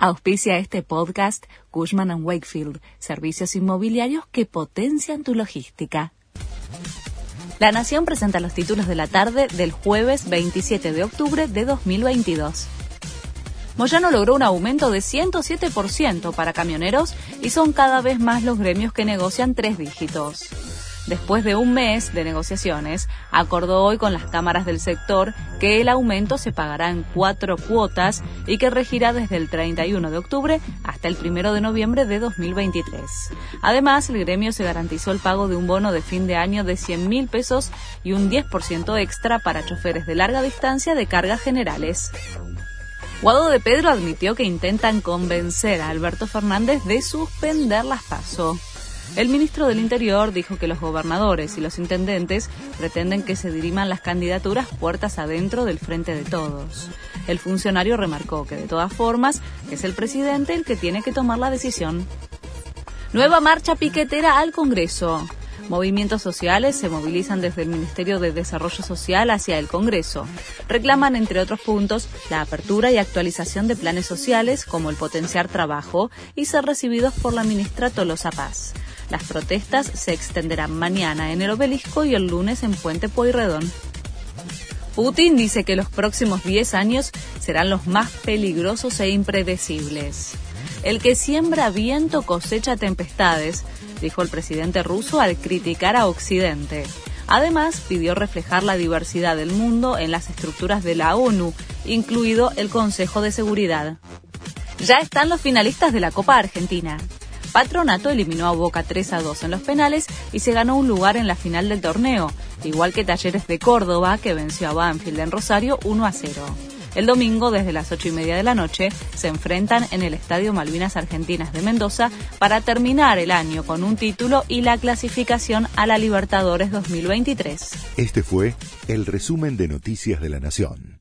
Auspicia este podcast Cushman ⁇ Wakefield, servicios inmobiliarios que potencian tu logística. La Nación presenta los títulos de la tarde del jueves 27 de octubre de 2022. Moyano logró un aumento de 107% para camioneros y son cada vez más los gremios que negocian tres dígitos después de un mes de negociaciones, acordó hoy con las cámaras del sector que el aumento se pagará en cuatro cuotas y que regirá desde el 31 de octubre hasta el 1 de noviembre de 2023. Además, el gremio se garantizó el pago de un bono de fin de año de 100 mil pesos y un 10% extra para choferes de larga distancia de cargas generales. Guado de Pedro admitió que intentan convencer a Alberto Fernández de suspender las PASO. El ministro del Interior dijo que los gobernadores y los intendentes pretenden que se diriman las candidaturas puertas adentro del frente de todos. El funcionario remarcó que de todas formas es el presidente el que tiene que tomar la decisión. Nueva marcha piquetera al Congreso. Movimientos sociales se movilizan desde el Ministerio de Desarrollo Social hacia el Congreso. Reclaman, entre otros puntos, la apertura y actualización de planes sociales como el potenciar trabajo y ser recibidos por la ministra Tolosa Paz. Las protestas se extenderán mañana en el obelisco y el lunes en Puente Pueyrredón. Putin dice que los próximos 10 años serán los más peligrosos e impredecibles. El que siembra viento cosecha tempestades, dijo el presidente ruso al criticar a Occidente. Además, pidió reflejar la diversidad del mundo en las estructuras de la ONU, incluido el Consejo de Seguridad. Ya están los finalistas de la Copa Argentina. Patronato eliminó a Boca 3 a 2 en los penales y se ganó un lugar en la final del torneo, igual que Talleres de Córdoba, que venció a Banfield en Rosario 1 a 0. El domingo, desde las 8 y media de la noche, se enfrentan en el Estadio Malvinas Argentinas de Mendoza para terminar el año con un título y la clasificación a la Libertadores 2023. Este fue el resumen de Noticias de la Nación.